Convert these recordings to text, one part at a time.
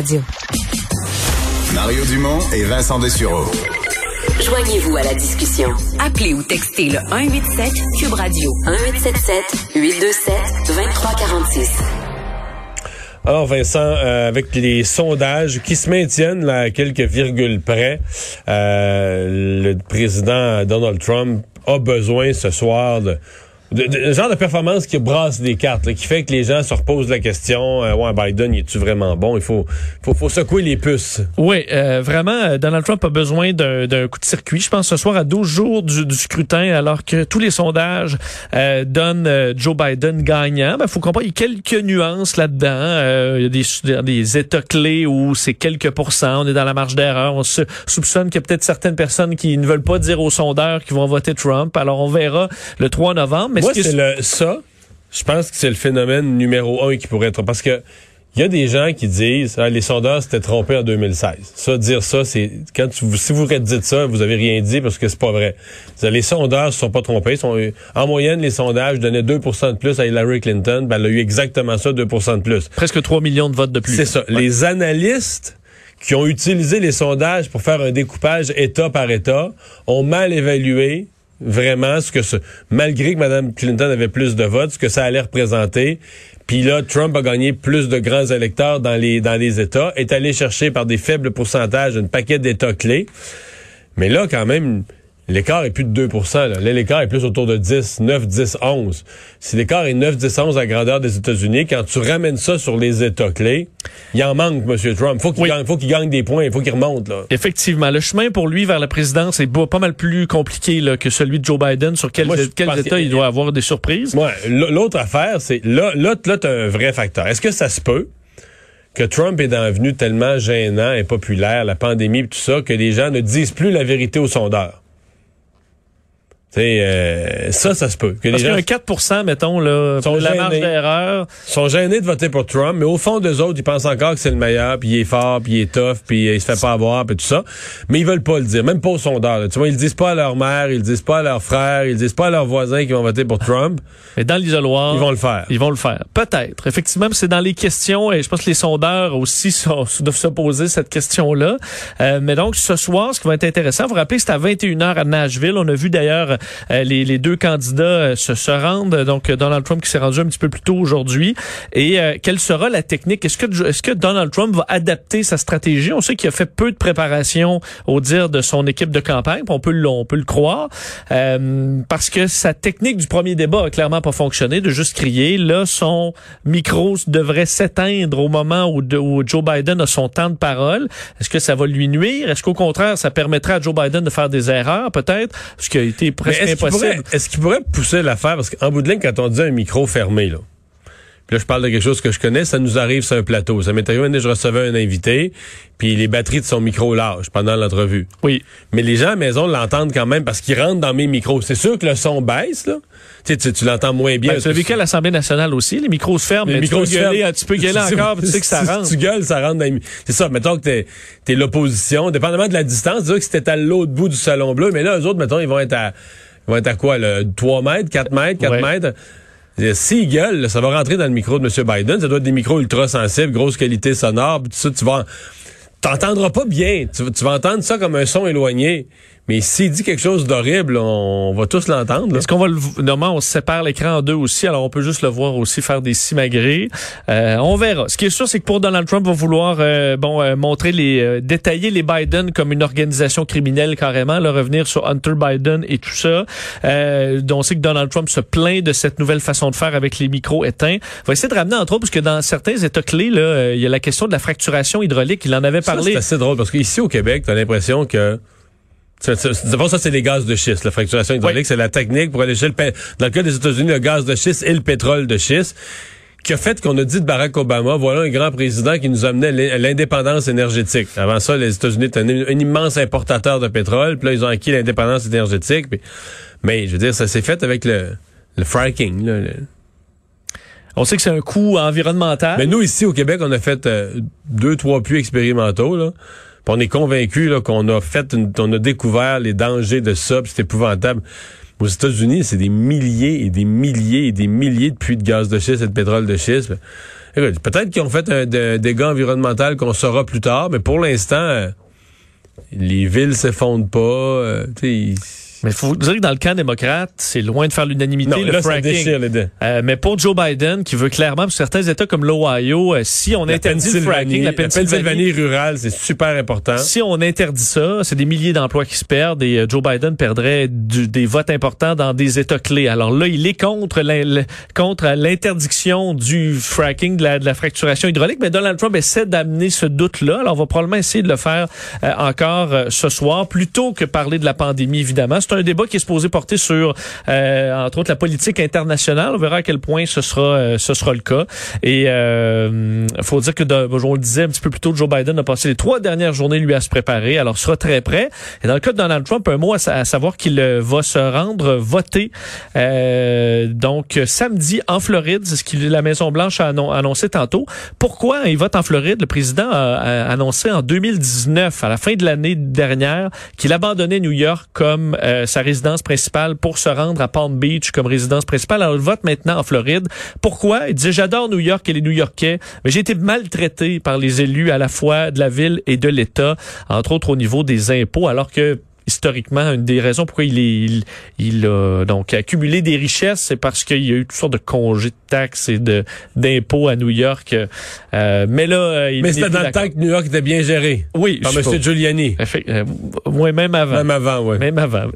Radio. Mario Dumont et Vincent Dessureau. Joignez-vous à la discussion. Appelez ou textez le 187 Cube Radio 1877 827 2346. Alors Vincent, euh, avec les sondages qui se maintiennent là, à quelques virgules près, euh, le président Donald Trump a besoin ce soir de le genre de performance qui brasse des cartes, qui fait que les gens se reposent la question euh, ouais Biden, est tu vraiment bon? Il faut, faut, faut secouer les puces. Oui, euh, vraiment, euh, Donald Trump a besoin d'un coup de circuit. Je pense ce soir à 12 jours du, du scrutin, alors que tous les sondages euh, donnent euh, Joe Biden gagnant. Il ben, faut comprendre, il y a quelques nuances là-dedans. il y a des, des États clés où c'est quelques pourcents. On est dans la marge d'erreur. On se soupçonne qu'il y a peut-être certaines personnes qui ne veulent pas dire aux sondeurs qu'ils vont voter Trump. Alors on verra le 3 novembre. Moi, c'est le ça. Je pense que c'est le phénomène numéro un qui pourrait être parce que il y a des gens qui disent ah, les sondeurs s'étaient trompés en 2016. Ça dire ça c'est quand tu, si vous dites ça, vous avez rien dit parce que c'est pas vrai. Les sondeurs se sont pas trompés, sont, en moyenne les sondages donnaient 2% de plus à Hillary Clinton, ben, elle a eu exactement ça 2% de plus. Presque 3 millions de votes de plus. C'est ça. Les analystes qui ont utilisé les sondages pour faire un découpage état par état ont mal évalué vraiment ce que ce, malgré que Mme Clinton avait plus de votes, ce que ça allait représenter. Puis là, Trump a gagné plus de grands électeurs dans les, dans les États, est allé chercher par des faibles pourcentages un paquet d'États clés. Mais là, quand même, L'écart est plus de 2 là. l'écart est plus autour de 10, 9, 10, 11. Si l'écart est 9, 10, 11 à grandeur des États-Unis, quand tu ramènes ça sur les États clés, il en manque, M. Trump. Faut qu'il gagne, faut qu'il gagne des points, il faut qu'il remonte. Là. Effectivement. Le chemin pour lui vers la présidence est pas mal plus compliqué là, que celui de Joe Biden. Sur quels, États il doit avoir des surprises? Ouais. L'autre affaire, c'est là, là, là tu as un vrai facteur. Est-ce que ça se peut? que Trump est devenu tellement gênant et populaire, la pandémie et tout ça, que les gens ne disent plus la vérité aux sondeurs. Euh, ça, ça se peut. Que Parce gens, 4 mettons, là, sont la marge d'erreur. sont gênés de voter pour Trump, mais au fond d'eux autres, ils pensent encore que c'est le meilleur, puis il est fort, puis il est tough, puis il se fait pas avoir, puis tout ça. Mais ils veulent pas le dire, même pas aux sondeurs. Tu vois, ils le disent pas à leur mère, ils le disent pas à leur frère, ils le disent pas à leurs voisins qui vont voter pour Trump. Mais dans l'isoloir, ils vont le faire. Ils vont le faire. Peut-être. Effectivement, c'est dans les questions, et je pense que les sondeurs aussi sont, doivent se poser cette question-là. Euh, mais donc, ce soir, ce qui va être intéressant, vous, vous rappelez, c'est à 21h à Nashville. On a vu d'ailleurs les, les, deux candidats euh, se, rendent. Donc, Donald Trump qui s'est rendu un petit peu plus tôt aujourd'hui. Et euh, quelle sera la technique? Est-ce que, est-ce que Donald Trump va adapter sa stratégie? On sait qu'il a fait peu de préparation au dire de son équipe de campagne. On peut, on peut le croire. Euh, parce que sa technique du premier débat a clairement pas fonctionné, de juste crier. Là, son micro devrait s'éteindre au moment où, Joe Biden a son temps de parole. Est-ce que ça va lui nuire? Est-ce qu'au contraire, ça permettra à Joe Biden de faire des erreurs, peut-être? Ce qui a été impossible. Est-ce qu'il pourrait pousser l'affaire? Parce qu'en bout de ligne, quand on dit un micro fermé, là, puis là, je parle de quelque chose que je connais, ça nous arrive sur un plateau. Ça m'est arrivé, je recevais un invité, puis les batteries de son micro lâchent pendant l'entrevue. Oui. Mais les gens à la maison l'entendent quand même parce qu'ils rentrent dans mes micros. C'est sûr que le son baisse, là. Tu, sais, tu, l'entends moins bien. Ben, tu as vu qu'à l'Assemblée nationale aussi, les micros se ferment. Les mais micros tu, peux gueuler, tu peux gueuler encore, tu sais que ça rentre. Si tu gueules, ça rentre dans les... C'est ça, mettons que t'es es, l'opposition, dépendamment de la distance, tu que c'était à l'autre bout du salon bleu, mais là, eux autres, mettons, ils vont être à ils vont être à quoi, là? 3 mètres, 4 mètres, 4 mètres? S'ils gueulent, ça va rentrer dans le micro de M. Biden. Ça doit être des micros ultra sensibles, grosse qualité sonore, tout ça, tu vas... T'entendras pas bien. Tu vas entendre ça comme un son éloigné. Mais s'il dit quelque chose d'horrible, on va tous l'entendre. Est-ce qu'on va le normalement on sépare l'écran en deux aussi, alors on peut juste le voir aussi faire des simagrées. Euh, on verra. Ce qui est sûr, c'est que pour Donald Trump, va vouloir euh, bon euh, montrer les euh, détailler les Biden comme une organisation criminelle carrément, le revenir sur Hunter Biden et tout ça. Euh, on sait que Donald Trump se plaint de cette nouvelle façon de faire avec les micros éteints. On va essayer de ramener entre autres parce que dans certains États clés là, il y a la question de la fracturation hydraulique. Il en avait parlé. C'est assez drôle parce qu'ici au Québec, tu as l'impression que D'abord, ça, c'est les gaz de schiste. La fracturation hydraulique, c'est la technique pour aller chercher le Dans le cas des États-Unis, le gaz de schiste et le pétrole de schiste qui a fait qu'on a dit de Barack Obama, voilà un grand président qui nous amenait à l'indépendance énergétique. Avant ça, les États-Unis étaient un, immense importateur de pétrole, puis là, ils ont acquis l'indépendance énergétique. mais je veux dire, ça s'est fait avec le, le fracking. Là, On sait que c'est un coût environnemental. Mais nous, ici, au Québec, on a fait euh, deux, trois puits expérimentaux, là on est convaincu qu'on a fait, on a découvert les dangers de ça, c'est épouvantable. Aux États-Unis, c'est des milliers et des milliers et des milliers de puits de gaz de schiste et de pétrole de schiste. peut-être qu'ils ont fait un de- dégât environnemental qu'on saura plus tard, mais pour l'instant, euh, les villes s'effondrent pas. euh, Mais il faut dire que dans le camp démocrate, c'est loin de faire l'unanimité, le là, ça fracking. déchire les deux. Euh, mais pour Joe Biden, qui veut clairement, pour certains États comme l'Ohio, euh, si on La interdit le fracking, la la Pennsylvanie rurale, c'est super important. Si on interdit ça, c'est des milliers d'emplois qui se perdent et euh, Joe Biden perdrait du- des votes importants dans des États clés. Alors là, il est contre l'interdiction du fracking, de la, de la fracturation hydraulique, mais Donald Trump essaie d'amener ce doute-là. Alors on va probablement essayer de le faire euh, encore ce soir, plutôt que parler de la pandémie, évidemment. C'est un débat qui est supposé porter sur, euh, entre autres, la politique internationale. On verra à quel point ce sera, euh, ce sera le cas. Et euh, faut dire que, de- on le disait un petit peu plus tôt, Joe Biden a passé les trois dernières journées, lui, à se préparer. Alors, sera très prêt. Et dans le cas de Donald Trump, un mot à, sa- à savoir qu'il euh, va se rendre voter. donc, samedi, en Floride, c'est ce que la Maison-Blanche a annon- annoncé tantôt. Pourquoi il vote en Floride? Le président a, a annoncé en 2019, à la fin de l'année dernière, qu'il abandonnait New York comme euh, sa résidence principale pour se rendre à Palm Beach comme résidence principale. Alors, il vote maintenant en Floride. Pourquoi? Il disait, j'adore New York et les New-Yorkais, mais j'ai été maltraité par les élus à la fois de la ville et de l'État, entre autres au niveau des impôts, alors que historiquement, une des raisons pourquoi il est, il, il a donc accumulé des richesses, c'est parce qu'il y a eu toutes sortes de congés de taxes et de d'impôts à New York. Euh, mais là, euh, il Mais c'était dans le temps que New York était bien géré. Oui, Par M. Giuliani. Euh, ouais, même avant. Même avant, oui. Même avant.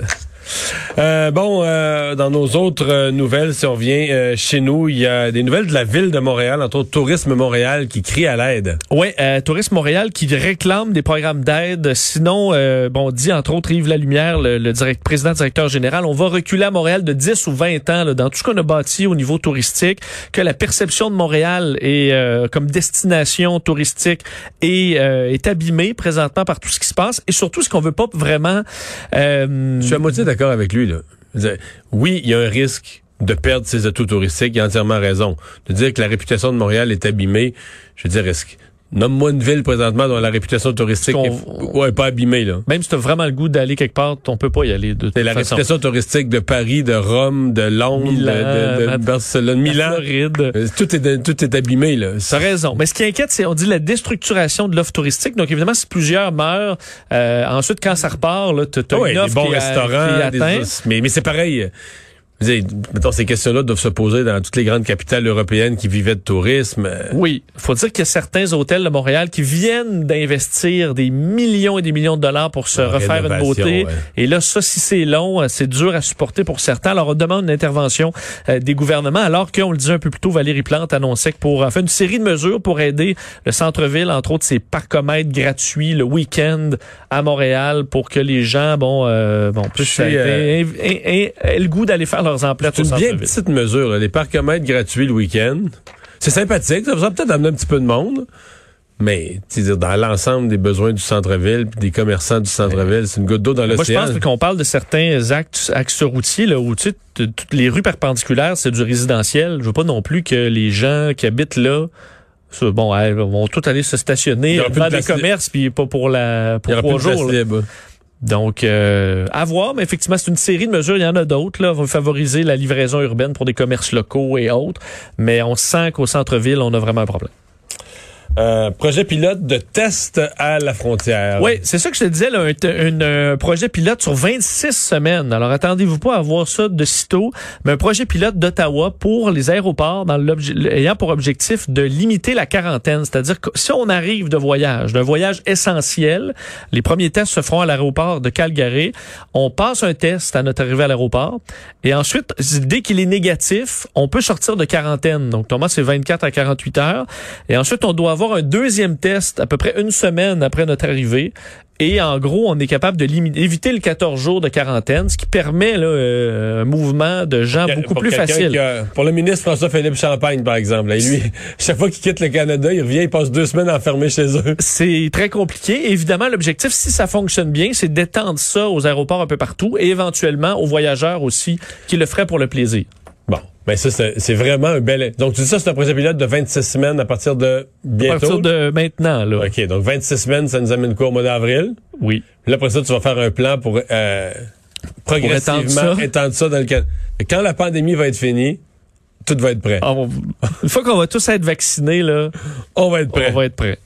Euh, bon, euh, dans nos autres euh, nouvelles, si on revient euh, chez nous, il y a des nouvelles de la ville de Montréal, entre autres Tourisme Montréal, qui crie à l'aide. Oui, euh, Tourisme Montréal qui réclame des programmes d'aide. Sinon, euh, bon, dit entre autres Yves Lalumière, le, le direct, président directeur général, on va reculer à Montréal de 10 ou 20 ans là, dans tout ce qu'on a bâti au niveau touristique, que la perception de Montréal est euh, comme destination touristique est, euh, est abîmée présentement par tout ce qui se passe et surtout ce qu'on veut pas vraiment. euh, Je suis à moitié d'accord avec lui. Oui, il y a un risque de perdre ses atouts touristiques. Il a entièrement raison. De dire que la réputation de Montréal est abîmée, je veux dire. Nomme-moi une ville présentement dont la réputation touristique est ouais, pas abîmée. Là. même si tu as vraiment le goût d'aller quelque part, on peut pas y aller de toute la façon. réputation touristique de Paris, de Rome, de Londres, Milan, de, de- de la- Barcelone, La Milan. Floride. Euh, Tout est, tout est abîmé. Là. T'as raison. Mais ce qui inquiète, c'est, on dit, la déstructuration de l'offre touristique. Donc, évidemment, si plusieurs meurent, euh, ensuite, quand ça repart, là, t'as t'as Oui, une des offre bons qui, a- restaurants. qui des- mais mais c'est pareil. Mettons, ces questions-là doivent se poser dans toutes les grandes capitales européennes qui vivaient de tourisme. Oui, faut dire qu'il y a certains hôtels de Montréal qui viennent d'investir des millions et des millions de dollars pour se refaire une beauté. ouais. Et là, ça, si c'est long, euh, c'est dur à supporter pour certains. Alors, on demande une intervention euh, des gouvernements, alors qu'on le disait un peu plus tôt, Valérie Plante annonçait que pour enfin une série de mesures pour aider le centre-ville, entre autres ces parcomètres gratuits le week-end à Montréal pour que les gens, bon, euh, bon, puissent euh, le goût d'aller faire leurs emplettes C'est une bien petite mesure, là, les parcomètres gratuits le week-end. C'est sympathique, ça va peut-être amener un petit peu de monde. Mais, tu sais, dire, dans l'ensemble des besoins du centre-ville, des commerçants du centre-ville, c'est une goutte d'eau dans Moi, je l'océan. pense qu'on parle de certains actes, axes routiers là, où tu sais, toutes les rues perpendiculaires, c'est du résidentiel. Je veux pas non plus que les gens qui habitent là bon, elles vont tous aller se stationner dans de des commerces puis pas pour la pour trois jours. Donc euh, à voir, mais effectivement c'est une série de mesures. Il y en a d'autres là, vont favoriser la livraison urbaine pour des commerces locaux et autres. Mais on sent qu'au centre-ville on a vraiment un problème. Euh, projet pilote de test à la frontière. Oui, c'est ça que je te disais, là, un, un, euh, projet pilote sur 26 semaines. Alors, attendez-vous pas à voir ça de sitôt, mais un projet pilote d'Ottawa pour les aéroports dans ayant pour objectif de limiter la quarantaine. C'est-à-dire que si on arrive de voyage, d'un voyage essentiel, les premiers tests se feront à l'aéroport de Calgary. On passe un test à notre arrivée à l'aéroport et ensuite, dès qu'il est négatif, on peut sortir de quarantaine. Donc, normalement, c'est 24 à 48 heures. Et ensuite, on doit avoir un deuxième test à peu près une semaine après notre arrivée. Et en gros, on est capable de limiter, éviter le 14 jours de quarantaine, ce qui permet là, euh, un mouvement de gens beaucoup pour plus facile. a- pour le ministre François-Philippe Champagne, par exemple. là, lui, chaque fois qu'il quitte le Canada, il revient, il passe deux semaines enfermé chez eux. C'est très compliqué. Évidemment, l'objectif, si ça fonctionne bien, c'est d'étendre ça aux aéroports un peu partout et éventuellement aux voyageurs aussi qui le feraient pour le plaisir. Bon, ben ça, c'est c'est vraiment un bel... Donc, tu dis ça, c'est un projet pilote de 26 semaines à partir de À bientôt? partir de maintenant, là. OK, donc 26 semaines, ça nous amène quoi au mois d'avril? Oui. Puis Là, après ça, tu vas faire un plan pour euh, progressivement étendre ça. étendre ça dans le. Quand la pandémie va être finie, tout va être prêt. Ah, on- une fois qu'on va tous être vaccinés, là, On va être prêt. on va être prêt.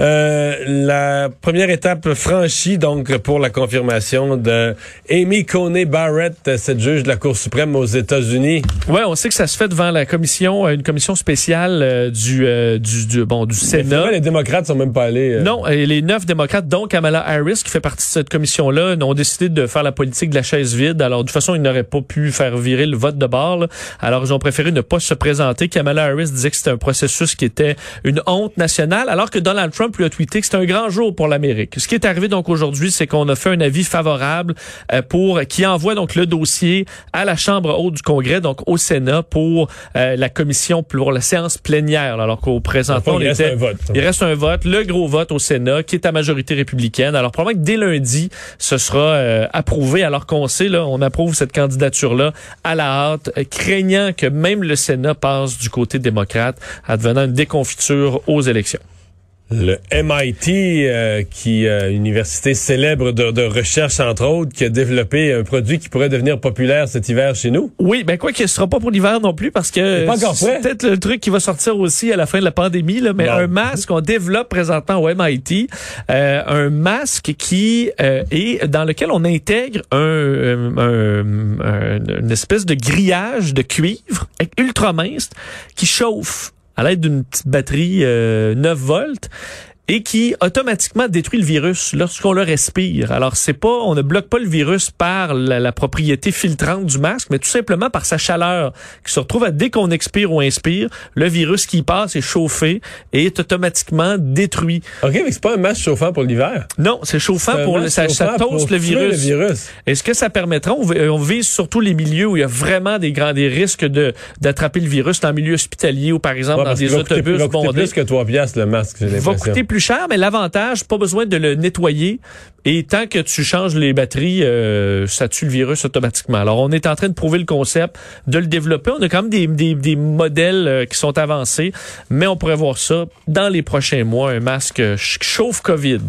Euh, la première étape franchie donc pour la confirmation de Amy Coney Barrett, cette juge de la Cour suprême aux États-Unis. Ouais, on sait que ça se fait devant la commission, euh, une commission spéciale euh, du, du, du- bon du Sénat. les démocrates sont même pas allés. euh, Non, et les neuf démocrates, dont Kamala Harris, qui fait partie de cette commission-là, ont décidé de faire la politique de la chaise vide. Alors, de toute façon, ils n'auraient pas pu faire virer le vote de bord. là. Alors, ils ont préféré ne pas se présenter. Kamala Harris disait que c'était un processus qui était une honte nationale, alors que Donald Trump lui a tweeté que c'était un grand jour pour l'Amérique. Ce qui est arrivé donc aujourd'hui, c'est qu'on a fait un avis favorable euh, pour qui envoie donc le dossier à la Chambre haute du Congrès, donc au Sénat, pour euh, la commission, pour la séance plénière. là. Alors qu'au présentement, il reste un vote. Il reste un vote, le gros vote au Sénat, qui est à majorité républicaine. Alors, probablement que dès lundi, ce sera euh, approuvé, alors qu'on sait, là, on approuve cette candidature-là à la hâte, craignant que même le Sénat passe du côté démocrate, advenant une déconfiture aux élections. Le MIT, euh, qui euh, université célèbre de, de recherche entre autres, qui a développé un produit qui pourrait devenir populaire cet hiver chez nous. Oui, ben quoi qu'il ne sera pas pour l'hiver non plus, parce que C'est peut-être le truc qui va sortir aussi à la fin de la pandémie, là, mais un masque qu'on développe présentement au MIT, euh, un masque qui euh, est dans lequel on intègre un, euh, un- un- une espèce de grillage de cuivre ultra mince qui chauffe à l'aide d'une petite batterie euh, 9 volts et qui automatiquement détruit le virus lorsqu'on le respire. Alors c'est pas, on ne bloque pas le virus par la, la propriété filtrante du masque, mais tout simplement par sa chaleur qui se retrouve à dès qu'on expire ou inspire, le virus qui y passe est chauffé et est automatiquement détruit. OK, mais c'est pas un masque chauffant pour l'hiver. Non, c'est chauffant pour le, ça, ça toast le virus. le virus. Est-ce que ça permettra, on, vi- on vise surtout les milieux où il y a vraiment des grands des risques de d'attraper le virus dans le milieu hospitalier ou par exemple Ouais, dans des autobus bondés? plus que 3 piastres le masque, j'ai va l'impression. Plus cher, mais l'avantage, pas besoin de le nettoyer. Et tant que tu changes les batteries, euh, ça tue le virus automatiquement. Alors, on est en train de prouver le concept, de le développer. On a quand même des, des, des modèles euh, qui sont avancés, mais on pourrait voir ça dans les prochains mois, un masque ch- chauffe COVID.